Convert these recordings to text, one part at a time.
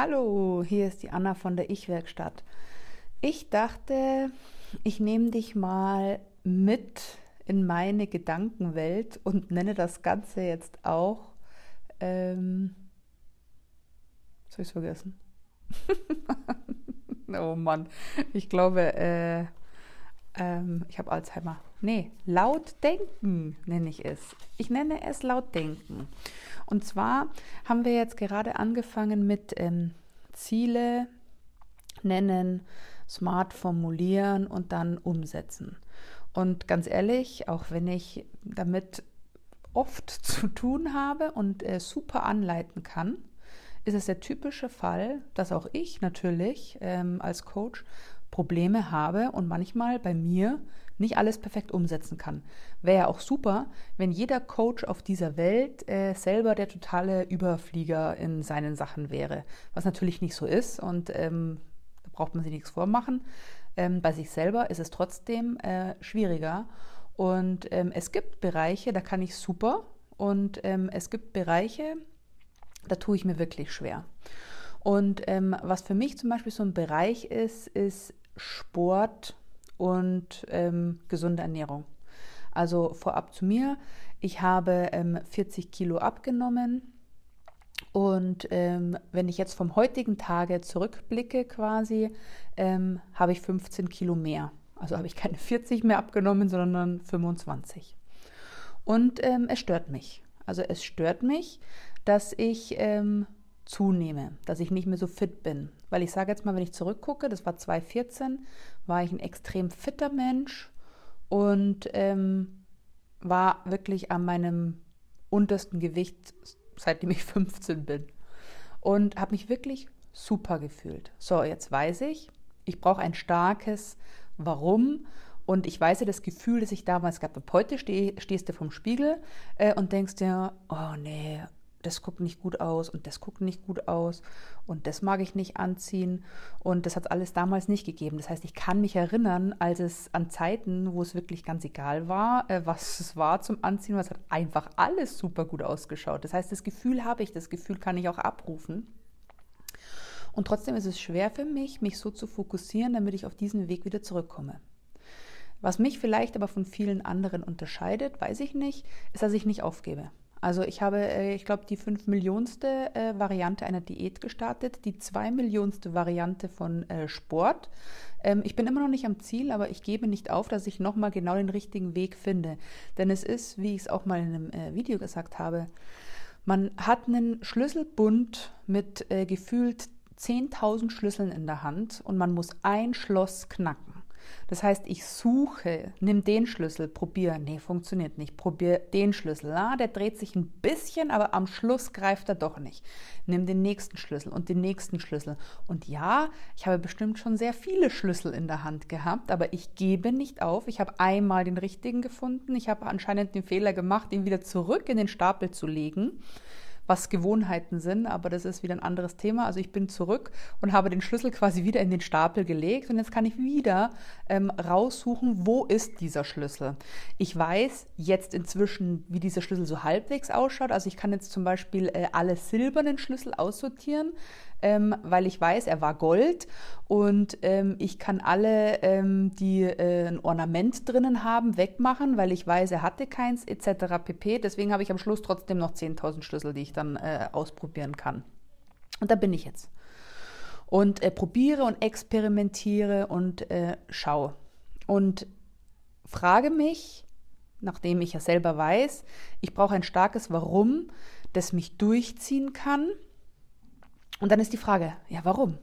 Hallo, hier ist die Anna von der Ich-Werkstatt. Ich dachte, ich nehme dich mal mit in meine Gedankenwelt und nenne das Ganze jetzt auch. Ähm, habe ich vergessen? oh Mann, ich glaube, äh, ähm, ich habe Alzheimer. Nee, laut denken nenne ich es. Ich nenne es laut denken. Und zwar haben wir jetzt gerade angefangen mit ähm, Ziele nennen, smart formulieren und dann umsetzen. Und ganz ehrlich, auch wenn ich damit oft zu tun habe und äh, super anleiten kann, ist es der typische Fall, dass auch ich natürlich ähm, als Coach Probleme habe und manchmal bei mir nicht alles perfekt umsetzen kann. Wäre ja auch super, wenn jeder Coach auf dieser Welt äh, selber der totale Überflieger in seinen Sachen wäre, was natürlich nicht so ist und ähm, da braucht man sich nichts vormachen. Ähm, bei sich selber ist es trotzdem äh, schwieriger und ähm, es gibt Bereiche, da kann ich super und ähm, es gibt Bereiche, da tue ich mir wirklich schwer. Und ähm, was für mich zum Beispiel so ein Bereich ist, ist Sport und ähm, gesunde Ernährung. Also vorab zu mir, ich habe ähm, 40 Kilo abgenommen und ähm, wenn ich jetzt vom heutigen Tage zurückblicke quasi, ähm, habe ich 15 Kilo mehr. Also habe ich keine 40 mehr abgenommen, sondern 25. Und ähm, es stört mich. Also es stört mich, dass ich ähm, zunehme, dass ich nicht mehr so fit bin. Weil ich sage jetzt mal, wenn ich zurückgucke, das war 2014, war ich ein extrem fitter Mensch und ähm, war wirklich an meinem untersten Gewicht, seitdem ich 15 bin. Und habe mich wirklich super gefühlt. So, jetzt weiß ich, ich brauche ein starkes Warum. Und ich weiß ja das Gefühl, das ich damals gehabt habe. Heute steh, stehst du vom Spiegel äh, und denkst dir, oh nee, das guckt nicht gut aus und das guckt nicht gut aus und das mag ich nicht anziehen und das hat es alles damals nicht gegeben. Das heißt, ich kann mich erinnern, als es an Zeiten, wo es wirklich ganz egal war, äh, was es war zum Anziehen, was hat einfach alles super gut ausgeschaut. Das heißt, das Gefühl habe ich, das Gefühl kann ich auch abrufen. Und trotzdem ist es schwer für mich, mich so zu fokussieren, damit ich auf diesen Weg wieder zurückkomme. Was mich vielleicht aber von vielen anderen unterscheidet, weiß ich nicht, ist, dass ich nicht aufgebe. Also ich habe, äh, ich glaube, die fünf Millionste äh, Variante einer Diät gestartet, die zwei Millionste Variante von äh, Sport. Ähm, ich bin immer noch nicht am Ziel, aber ich gebe nicht auf, dass ich nochmal genau den richtigen Weg finde. Denn es ist, wie ich es auch mal in einem Video gesagt habe, man hat einen Schlüsselbund mit gefühlt 10.000 Schlüsseln in der Hand und man muss ein Schloss knacken. Das heißt, ich suche, nimm den Schlüssel, probiere. Nee, funktioniert nicht. Probier den Schlüssel. Ah, der dreht sich ein bisschen, aber am Schluss greift er doch nicht. Nimm den nächsten Schlüssel und den nächsten Schlüssel. Und ja, ich habe bestimmt schon sehr viele Schlüssel in der Hand gehabt, aber ich gebe nicht auf. Ich habe einmal den richtigen gefunden. Ich habe anscheinend den Fehler gemacht, ihn wieder zurück in den Stapel zu legen was Gewohnheiten sind, aber das ist wieder ein anderes Thema. Also ich bin zurück und habe den Schlüssel quasi wieder in den Stapel gelegt und jetzt kann ich wieder ähm, raussuchen, wo ist dieser Schlüssel. Ich weiß jetzt inzwischen, wie dieser Schlüssel so halbwegs ausschaut. Also ich kann jetzt zum Beispiel äh, alle silbernen Schlüssel aussortieren ähm, weil ich weiß, er war Gold und ähm, ich kann alle, ähm, die äh, ein Ornament drinnen haben, wegmachen, weil ich weiß, er hatte keins etc. pp. Deswegen habe ich am Schluss trotzdem noch 10.000 Schlüssel, die ich dann äh, ausprobieren kann. Und da bin ich jetzt. Und äh, probiere und experimentiere und äh, schaue. Und frage mich, nachdem ich ja selber weiß, ich brauche ein starkes Warum, das mich durchziehen kann und dann ist die Frage, ja, warum?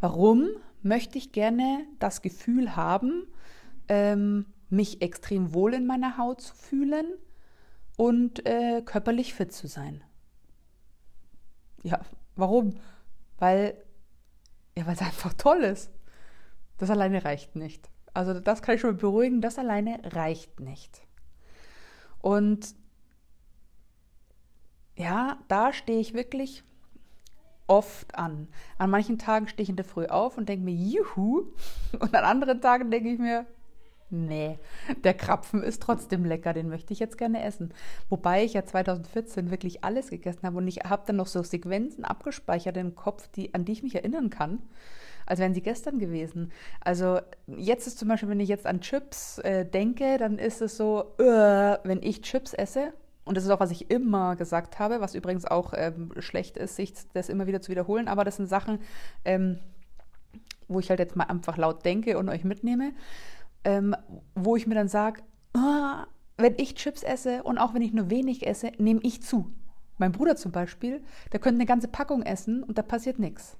Warum möchte ich gerne das Gefühl haben, ähm, mich extrem wohl in meiner Haut zu fühlen und äh, körperlich fit zu sein? Ja, warum? Weil, ja, weil es einfach toll ist. Das alleine reicht nicht. Also das kann ich schon beruhigen, das alleine reicht nicht. Und ja, da stehe ich wirklich oft an. An manchen Tagen stehe ich in der Früh auf und denke mir, juhu. Und an anderen Tagen denke ich mir, Nee, der Krapfen ist trotzdem lecker, den möchte ich jetzt gerne essen. Wobei ich ja 2014 wirklich alles gegessen habe und ich habe dann noch so Sequenzen abgespeichert im Kopf, die, an die ich mich erinnern kann, als wären sie gestern gewesen. Also jetzt ist zum Beispiel, wenn ich jetzt an Chips äh, denke, dann ist es so, äh, wenn ich Chips esse, und das ist auch, was ich immer gesagt habe, was übrigens auch ähm, schlecht ist, sich das immer wieder zu wiederholen, aber das sind Sachen, ähm, wo ich halt jetzt mal einfach laut denke und euch mitnehme ähm, wo ich mir dann sage, ah, wenn ich Chips esse und auch wenn ich nur wenig esse, nehme ich zu. Mein Bruder zum Beispiel, der könnte eine ganze Packung essen und da passiert nichts.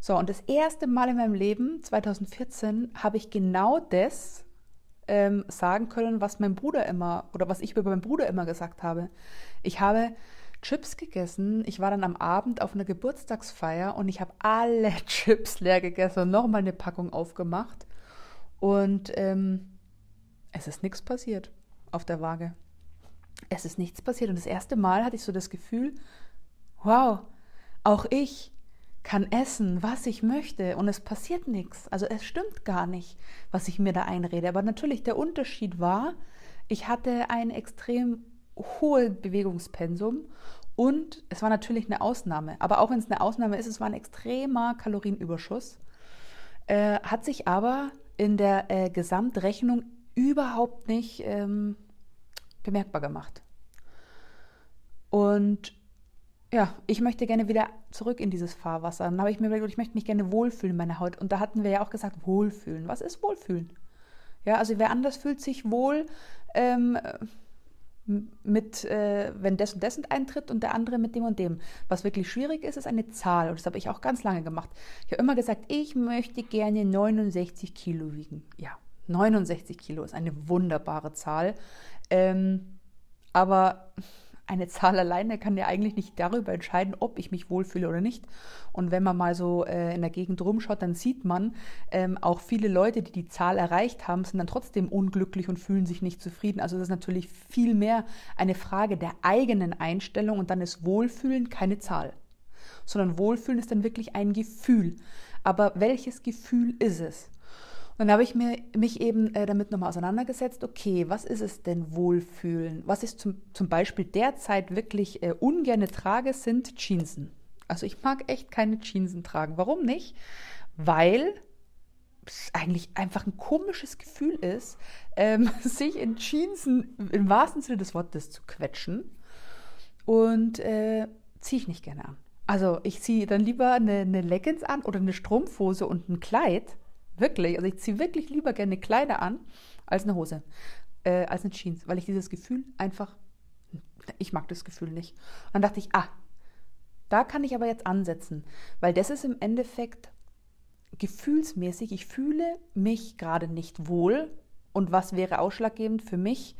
So, und das erste Mal in meinem Leben, 2014, habe ich genau das ähm, sagen können, was mein Bruder immer oder was ich über meinen Bruder immer gesagt habe. Ich habe Chips gegessen. Ich war dann am Abend auf einer Geburtstagsfeier und ich habe alle Chips leer gegessen und nochmal eine Packung aufgemacht. Und ähm, es ist nichts passiert auf der Waage. Es ist nichts passiert. Und das erste Mal hatte ich so das Gefühl, wow, auch ich kann essen, was ich möchte und es passiert nichts. Also es stimmt gar nicht, was ich mir da einrede. Aber natürlich der Unterschied war, ich hatte ein extrem hohes Bewegungspensum und es war natürlich eine Ausnahme. Aber auch wenn es eine Ausnahme ist, es war ein extremer Kalorienüberschuss. Äh, hat sich aber in der äh, Gesamtrechnung überhaupt nicht ähm, bemerkbar gemacht. Und ja, ich möchte gerne wieder zurück in dieses Fahrwasser. Dann habe ich mir überlegt, ich möchte mich gerne wohlfühlen in meiner Haut. Und da hatten wir ja auch gesagt, wohlfühlen. Was ist wohlfühlen? Ja, also wer anders fühlt sich wohl ähm, mit, äh, wenn das und das eintritt und der andere mit dem und dem. Was wirklich schwierig ist, ist eine Zahl. Und das habe ich auch ganz lange gemacht. Ich habe immer gesagt, ich möchte gerne 69 Kilo wiegen. Ja, 69 Kilo ist eine wunderbare Zahl. Ähm, aber eine Zahl alleine kann ja eigentlich nicht darüber entscheiden, ob ich mich wohlfühle oder nicht. Und wenn man mal so äh, in der Gegend rumschaut, dann sieht man, ähm, auch viele Leute, die die Zahl erreicht haben, sind dann trotzdem unglücklich und fühlen sich nicht zufrieden. Also das ist natürlich viel mehr eine Frage der eigenen Einstellung und dann ist Wohlfühlen keine Zahl, sondern Wohlfühlen ist dann wirklich ein Gefühl. Aber welches Gefühl ist es? Dann habe ich mir, mich eben äh, damit nochmal auseinandergesetzt, okay, was ist es denn Wohlfühlen? Was ich zum, zum Beispiel derzeit wirklich äh, ungerne trage, sind Jeansen. Also ich mag echt keine Jeansen tragen. Warum nicht? Weil es eigentlich einfach ein komisches Gefühl ist, ähm, sich in Jeansen im wahrsten Sinne des Wortes zu quetschen. Und äh, ziehe ich nicht gerne an. Also ich ziehe dann lieber eine, eine Leggings an oder eine Strumpfhose und ein Kleid Wirklich. Also ich ziehe wirklich lieber gerne Kleider an als eine Hose, äh, als eine Jeans, weil ich dieses Gefühl einfach, ich mag das Gefühl nicht. Und dann dachte ich, ah, da kann ich aber jetzt ansetzen, weil das ist im Endeffekt gefühlsmäßig, ich fühle mich gerade nicht wohl. Und was wäre ausschlaggebend für mich?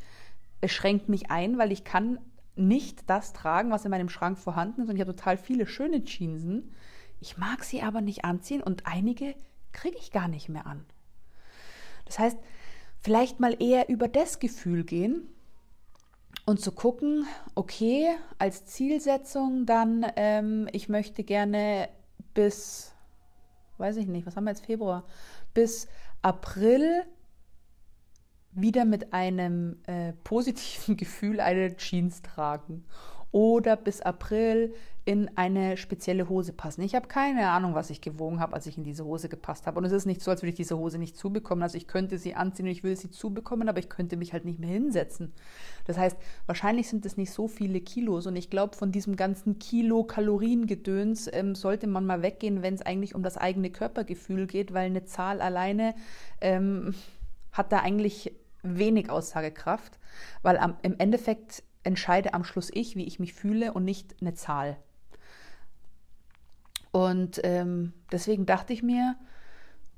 Es schränkt mich ein, weil ich kann nicht das tragen, was in meinem Schrank vorhanden ist. Und ich habe total viele schöne Jeansen. Ich mag sie aber nicht anziehen und einige kriege ich gar nicht mehr an. Das heißt, vielleicht mal eher über das Gefühl gehen und zu gucken, okay, als Zielsetzung dann, ähm, ich möchte gerne bis, weiß ich nicht, was haben wir jetzt Februar, bis April wieder mit einem äh, positiven Gefühl eine Jeans tragen oder bis April in eine spezielle Hose passen. Ich habe keine Ahnung, was ich gewogen habe, als ich in diese Hose gepasst habe. Und es ist nicht so, als würde ich diese Hose nicht zubekommen. Also ich könnte sie anziehen und ich will sie zubekommen, aber ich könnte mich halt nicht mehr hinsetzen. Das heißt, wahrscheinlich sind es nicht so viele Kilos. Und ich glaube, von diesem ganzen Kilo-Kalorien-Gedöns ähm, sollte man mal weggehen, wenn es eigentlich um das eigene Körpergefühl geht, weil eine Zahl alleine ähm, hat da eigentlich wenig Aussagekraft, weil am, im Endeffekt entscheide am Schluss ich, wie ich mich fühle und nicht eine Zahl. Und ähm, deswegen dachte ich mir,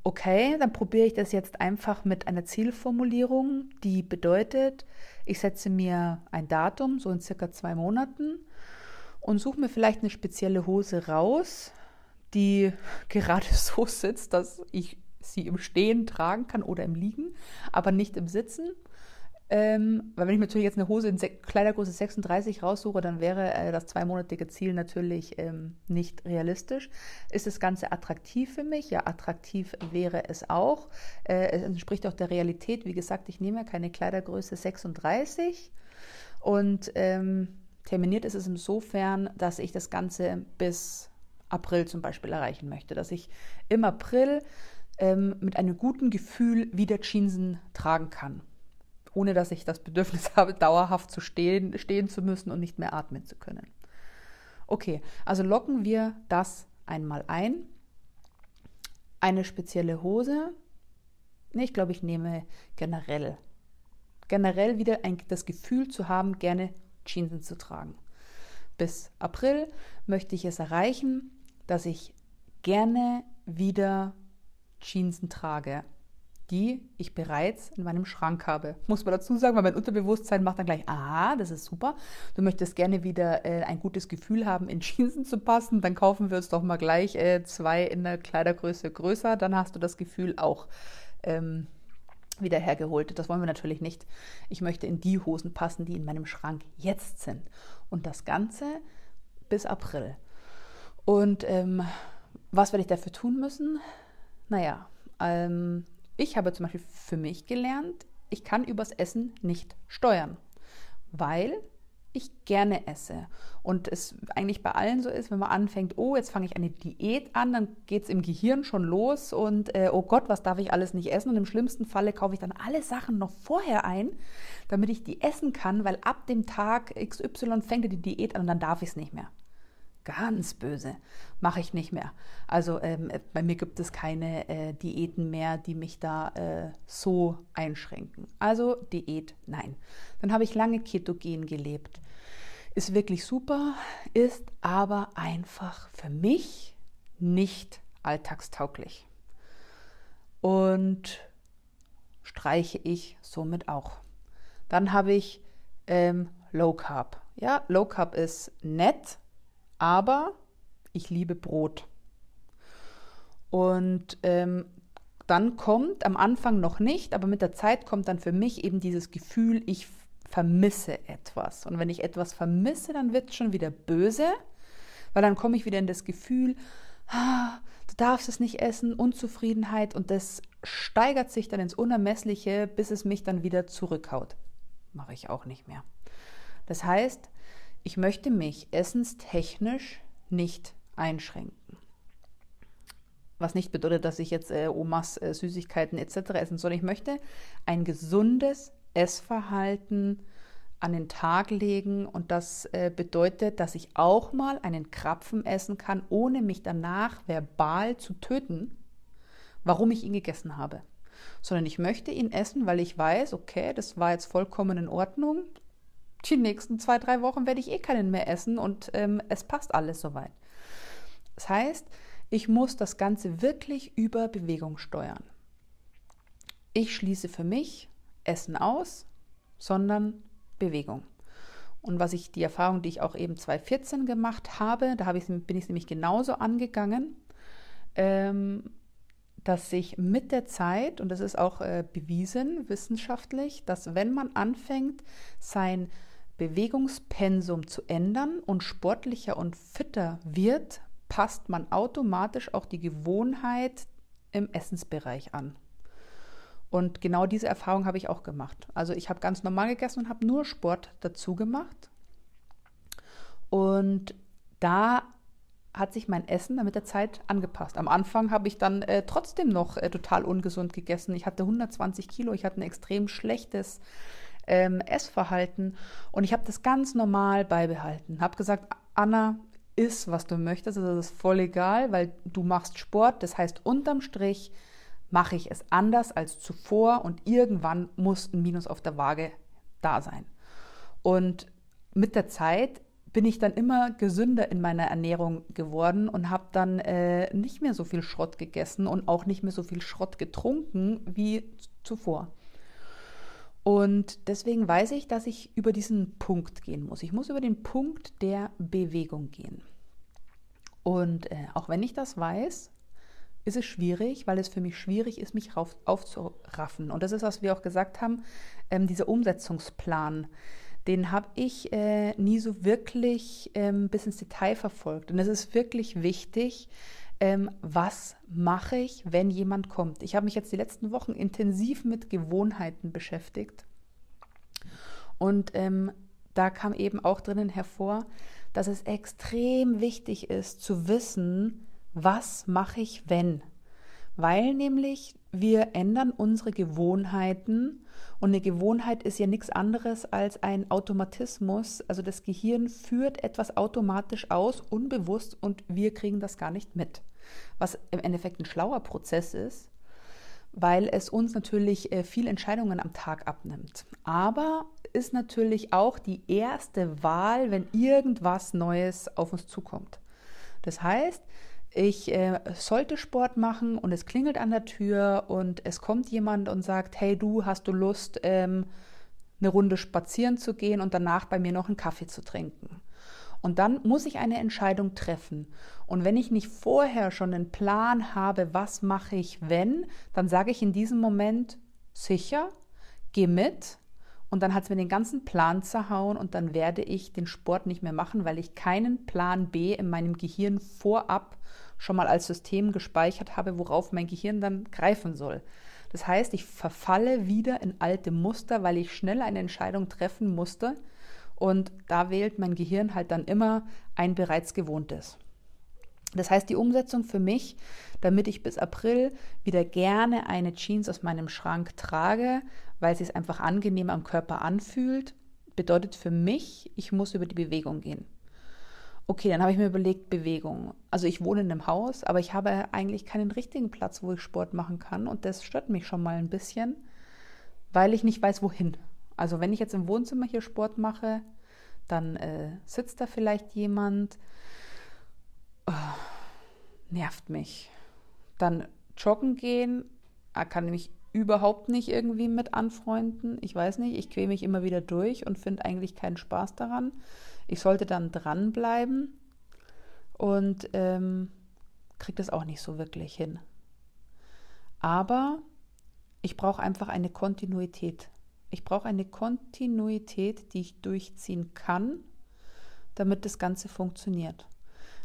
okay, dann probiere ich das jetzt einfach mit einer Zielformulierung, die bedeutet, ich setze mir ein Datum, so in circa zwei Monaten, und suche mir vielleicht eine spezielle Hose raus, die gerade so sitzt, dass ich sie im Stehen tragen kann oder im Liegen, aber nicht im Sitzen Ähm, weil wenn ich mir natürlich jetzt eine Hose in Kleidergröße 36 raussuche, dann wäre äh, das zweimonatige Ziel natürlich ähm, nicht realistisch. Ist das Ganze attraktiv für mich? Ja, attraktiv wäre es auch. Äh, es entspricht auch der Realität. Wie gesagt, ich nehme keine Kleidergröße 36 und ähm, terminiert ist es insofern, dass ich das Ganze bis April zum Beispiel erreichen möchte, dass ich im April ähm, mit einem guten Gefühl wieder Jeansen tragen kann ohne dass ich das Bedürfnis habe, dauerhaft zu stehen, stehen zu müssen und nicht mehr atmen zu können. Okay, also locken wir das einmal ein. Eine spezielle Hose. Nee, ich glaube, ich nehme generell. Generell wieder ein, das Gefühl zu haben, gerne Jeans zu tragen. Bis April möchte ich es erreichen, dass ich gerne wieder Jeans trage die ich bereits in meinem Schrank habe. Muss man dazu sagen, weil mein Unterbewusstsein macht dann gleich, ah, das ist super. Du möchtest gerne wieder äh, ein gutes Gefühl haben, in Jeans zu passen. Dann kaufen wir uns doch mal gleich äh, zwei in der Kleidergröße größer. Dann hast du das Gefühl auch ähm, wieder hergeholt. Das wollen wir natürlich nicht. Ich möchte in die Hosen passen, die in meinem Schrank jetzt sind. Und das Ganze bis April. Und ähm, was werde ich dafür tun müssen? Naja, ähm, ich habe zum Beispiel für mich gelernt, ich kann übers Essen nicht steuern, weil ich gerne esse. Und es eigentlich bei allen so ist, wenn man anfängt, oh, jetzt fange ich eine Diät an, dann geht es im Gehirn schon los und äh, oh Gott, was darf ich alles nicht essen? Und im schlimmsten Falle kaufe ich dann alle Sachen noch vorher ein, damit ich die essen kann, weil ab dem Tag XY fängt die Diät an und dann darf ich es nicht mehr ganz böse, mache ich nicht mehr. Also ähm, bei mir gibt es keine äh, Diäten mehr, die mich da äh, so einschränken. Also Diät, nein. Dann habe ich lange ketogen gelebt. Ist wirklich super, ist aber einfach für mich nicht alltagstauglich. Und streiche ich somit auch. Dann habe ich ähm, Low Carb. Ja, Low Carb ist nett, aber ich liebe Brot. Und ähm, dann kommt am Anfang noch nicht, aber mit der Zeit kommt dann für mich eben dieses Gefühl, ich vermisse etwas. Und wenn ich etwas vermisse, dann wird es schon wieder böse, weil dann komme ich wieder in das Gefühl, ah, du darfst es nicht essen, Unzufriedenheit und das steigert sich dann ins Unermessliche, bis es mich dann wieder zurückhaut. Mache ich auch nicht mehr. Das heißt, ich möchte mich essenstechnisch nicht einschränken. Was nicht bedeutet, dass ich jetzt äh, Omas äh, Süßigkeiten etc. essen soll. Ich möchte ein gesundes Essverhalten an den Tag legen und das äh, bedeutet, dass ich auch mal einen Krapfen essen kann, ohne mich danach verbal zu töten, warum ich ihn gegessen habe. Sondern ich möchte ihn essen, weil ich weiß, okay, das war jetzt vollkommen in Ordnung die nächsten zwei, drei Wochen werde ich eh keinen mehr essen und ähm, es passt alles soweit. Das heißt, ich muss das Ganze wirklich über Bewegung steuern. Ich schließe für mich Essen aus, sondern Bewegung. Und was ich, die Erfahrung, die ich auch eben 2014 gemacht habe, da habe ich, bin ich nämlich genauso angegangen, ähm, dass sich mit der Zeit, und das ist auch äh, bewiesen wissenschaftlich, dass wenn man anfängt, sein Bewegungspensum zu ändern und sportlicher und fitter wird, passt man automatisch auch die Gewohnheit im Essensbereich an. Und genau diese Erfahrung habe ich auch gemacht. Also ich habe ganz normal gegessen und habe nur Sport dazu gemacht. Und da hat sich mein Essen dann mit der Zeit angepasst. Am Anfang habe ich dann äh, trotzdem noch äh, total ungesund gegessen. Ich hatte 120 Kilo, ich hatte ein extrem schlechtes ähm, Essverhalten. Und ich habe das ganz normal beibehalten. Habe gesagt, Anna, iss, was du möchtest. Also das ist voll egal, weil du machst Sport. Das heißt, unterm Strich mache ich es anders als zuvor und irgendwann muss ein Minus auf der Waage da sein. Und mit der Zeit bin ich dann immer gesünder in meiner Ernährung geworden und habe dann äh, nicht mehr so viel Schrott gegessen und auch nicht mehr so viel Schrott getrunken wie zuvor. Und deswegen weiß ich, dass ich über diesen Punkt gehen muss. Ich muss über den Punkt der Bewegung gehen. Und äh, auch wenn ich das weiß, ist es schwierig, weil es für mich schwierig ist, mich rauf, aufzuraffen. Und das ist, was wir auch gesagt haben, ähm, dieser Umsetzungsplan, den habe ich äh, nie so wirklich ähm, bis ins Detail verfolgt. Und es ist wirklich wichtig, ähm, was mache ich, wenn jemand kommt. Ich habe mich jetzt die letzten Wochen intensiv mit Gewohnheiten beschäftigt. Und ähm, da kam eben auch drinnen hervor, dass es extrem wichtig ist zu wissen, was mache ich, wenn. Weil nämlich wir ändern unsere Gewohnheiten und eine Gewohnheit ist ja nichts anderes als ein Automatismus. Also das Gehirn führt etwas automatisch aus, unbewusst und wir kriegen das gar nicht mit. Was im Endeffekt ein schlauer Prozess ist, weil es uns natürlich äh, viel Entscheidungen am Tag abnimmt. Aber ist natürlich auch die erste Wahl, wenn irgendwas Neues auf uns zukommt. Das heißt, ich äh, sollte Sport machen und es klingelt an der Tür und es kommt jemand und sagt, hey du, hast du Lust, ähm, eine Runde spazieren zu gehen und danach bei mir noch einen Kaffee zu trinken. Und dann muss ich eine Entscheidung treffen. Und wenn ich nicht vorher schon einen Plan habe, was mache ich, wenn, dann sage ich in diesem Moment sicher, geh mit. Und dann hat es mir den ganzen Plan zerhauen und dann werde ich den Sport nicht mehr machen, weil ich keinen Plan B in meinem Gehirn vorab schon mal als System gespeichert habe, worauf mein Gehirn dann greifen soll. Das heißt, ich verfalle wieder in alte Muster, weil ich schnell eine Entscheidung treffen musste. Und da wählt mein Gehirn halt dann immer ein bereits gewohntes. Das heißt, die Umsetzung für mich, damit ich bis April wieder gerne eine Jeans aus meinem Schrank trage, weil sie es einfach angenehm am Körper anfühlt, bedeutet für mich, ich muss über die Bewegung gehen. Okay, dann habe ich mir überlegt, Bewegung. Also ich wohne in einem Haus, aber ich habe eigentlich keinen richtigen Platz, wo ich Sport machen kann. Und das stört mich schon mal ein bisschen, weil ich nicht weiß, wohin. Also wenn ich jetzt im Wohnzimmer hier Sport mache, dann äh, sitzt da vielleicht jemand. Oh, nervt mich. Dann joggen gehen, kann mich überhaupt nicht irgendwie mit anfreunden. Ich weiß nicht, ich quäle mich immer wieder durch und finde eigentlich keinen Spaß daran. Ich sollte dann dranbleiben und ähm, kriege das auch nicht so wirklich hin. Aber ich brauche einfach eine Kontinuität. Ich brauche eine Kontinuität, die ich durchziehen kann, damit das Ganze funktioniert.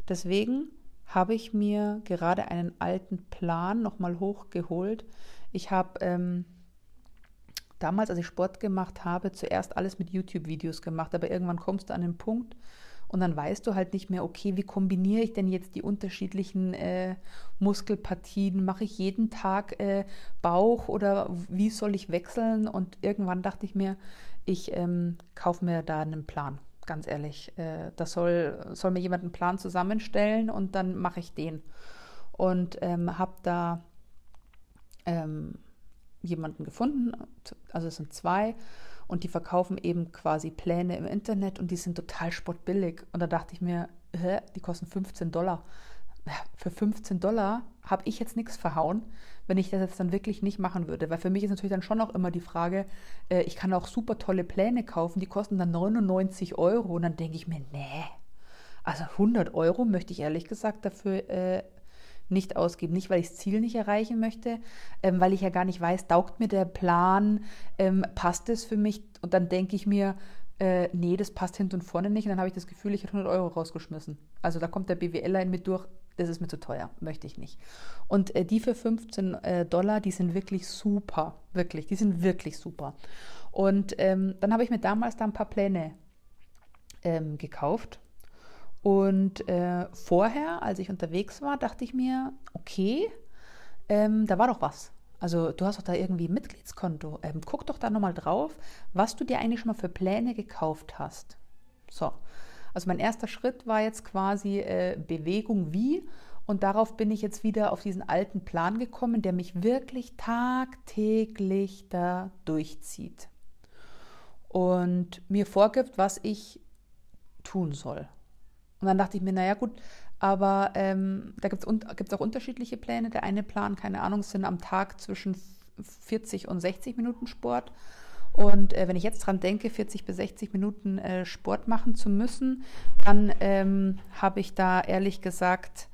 Deswegen habe ich mir gerade einen alten Plan nochmal hochgeholt. Ich habe ähm, damals, als ich Sport gemacht habe, zuerst alles mit YouTube-Videos gemacht, aber irgendwann kommst du an den Punkt und dann weißt du halt nicht mehr, okay, wie kombiniere ich denn jetzt die unterschiedlichen äh, Muskelpartien? Mache ich jeden Tag äh, Bauch oder wie soll ich wechseln? Und irgendwann dachte ich mir, ich ähm, kaufe mir da einen Plan, ganz ehrlich. Äh, das soll, soll mir jemand einen Plan zusammenstellen und dann mache ich den. Und ähm, habe da ähm, jemanden gefunden, also es sind zwei, und die verkaufen eben quasi Pläne im Internet und die sind total sportbillig. Und da dachte ich mir, hä, die kosten 15 Dollar. Für 15 Dollar habe ich jetzt nichts verhauen, wenn ich das jetzt dann wirklich nicht machen würde. Weil für mich ist natürlich dann schon auch immer die Frage, äh, ich kann auch super tolle Pläne kaufen, die kosten dann 99 Euro. Und dann denke ich mir, nee, also 100 Euro möchte ich ehrlich gesagt dafür äh, nicht ausgeben. Nicht, weil ich das Ziel nicht erreichen möchte, ähm, weil ich ja gar nicht weiß, taugt mir der Plan, ähm, passt es für mich? Und dann denke ich mir, äh, nee, das passt hinten und vorne nicht. Und dann habe ich das Gefühl, ich habe 100 Euro rausgeschmissen. Also da kommt der BWLer in mir durch, das ist mir zu teuer, möchte ich nicht. Und äh, die für 15 äh, Dollar, die sind wirklich super, wirklich, die sind wirklich super. Und ähm, dann habe ich mir damals da ein paar Pläne ähm, gekauft und äh, vorher, als ich unterwegs war, dachte ich mir, okay, ähm, da war doch was. Also du hast doch da irgendwie ein Mitgliedskonto. Ähm, guck doch da nochmal drauf, was du dir eigentlich schon mal für Pläne gekauft hast. So, also mein erster Schritt war jetzt quasi äh, Bewegung wie. Und darauf bin ich jetzt wieder auf diesen alten Plan gekommen, der mich wirklich tagtäglich da durchzieht. Und mir vorgibt, was ich tun soll. Und dann dachte ich mir, naja gut, aber ähm, da gibt es auch unterschiedliche Pläne. Der eine Plan, keine Ahnung, sind am Tag zwischen 40 und 60 Minuten Sport. Und äh, wenn ich jetzt dran denke, 40 bis 60 Minuten äh, Sport machen zu müssen, dann ähm, habe ich da ehrlich gesagt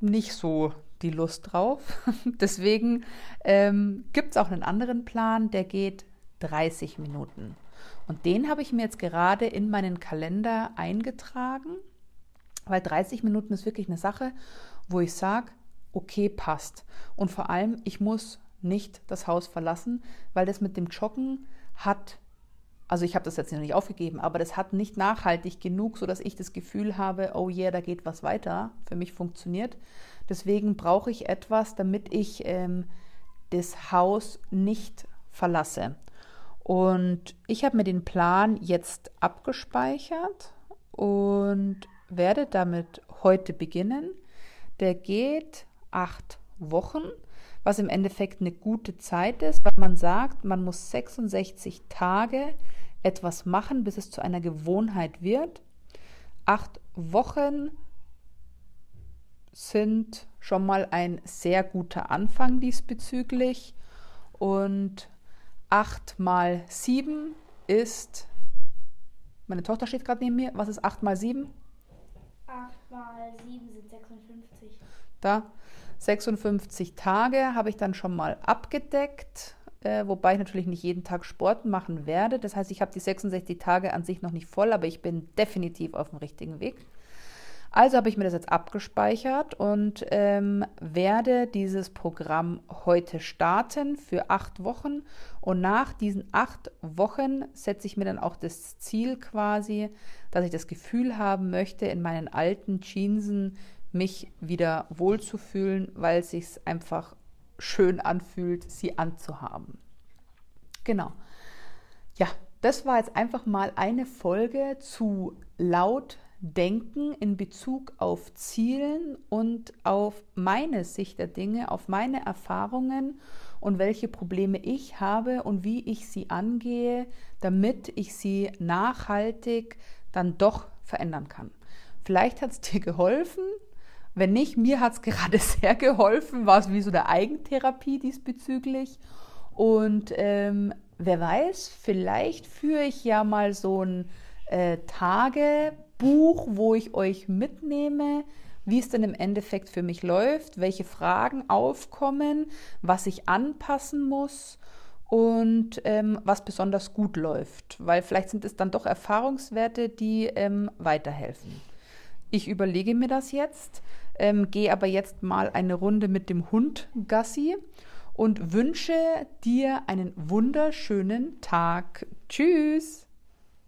nicht so die Lust drauf. Deswegen ähm, gibt es auch einen anderen Plan, der geht 30 Minuten. Und den habe ich mir jetzt gerade in meinen Kalender eingetragen, weil 30 Minuten ist wirklich eine Sache, wo ich sage, okay, passt. Und vor allem, ich muss nicht das Haus verlassen, weil das mit dem Joggen hat, also ich habe das jetzt noch nicht aufgegeben, aber das hat nicht nachhaltig genug, sodass ich das Gefühl habe, oh yeah, da geht was weiter, für mich funktioniert. Deswegen brauche ich etwas, damit ich ähm, das Haus nicht verlasse. Und ich habe mir den Plan jetzt abgespeichert und werde damit heute beginnen. Der geht acht Wochen, was im Endeffekt eine gute Zeit ist, weil man sagt, man muss 66 Tage etwas machen, bis es zu einer Gewohnheit wird. Acht Wochen sind schon mal ein sehr guter Anfang diesbezüglich und 8 mal 7 ist, meine Tochter steht gerade neben mir, was ist 8 mal 7? 8 mal 7 sind 56. Da, 56 Tage habe ich dann schon mal abgedeckt, äh, wobei ich natürlich nicht jeden Tag Sport machen werde. Das heißt, ich habe die 66 Tage an sich noch nicht voll, aber ich bin definitiv auf dem richtigen Weg. Also habe ich mir das jetzt abgespeichert und ähm, werde dieses Programm heute starten für acht Wochen. Und nach diesen acht Wochen setze ich mir dann auch das Ziel quasi, dass ich das Gefühl haben möchte, in meinen alten Jeansen mich wieder wohlzufühlen, weil es sich einfach schön anfühlt, sie anzuhaben. Genau. Ja, das war jetzt einfach mal eine Folge zu laut denken in Bezug auf Zielen und auf meine Sicht der Dinge, auf meine Erfahrungen und welche Probleme ich habe und wie ich sie angehe, damit ich sie nachhaltig dann doch verändern kann. Vielleicht hat es dir geholfen. Wenn nicht, mir hat es gerade sehr geholfen, war es wie so eine Eigentherapie diesbezüglich. Und ähm, wer weiß, vielleicht führe ich ja mal so ein äh, Tage Buch, wo ich euch mitnehme, wie es denn im Endeffekt für mich läuft, welche Fragen aufkommen, was ich anpassen muss und ähm, was besonders gut läuft, weil vielleicht sind es dann doch Erfahrungswerte, die ähm, weiterhelfen. Ich überlege mir das jetzt, ähm, gehe aber jetzt mal eine Runde mit dem Hund Gassi und wünsche dir einen wunderschönen Tag. Tschüss!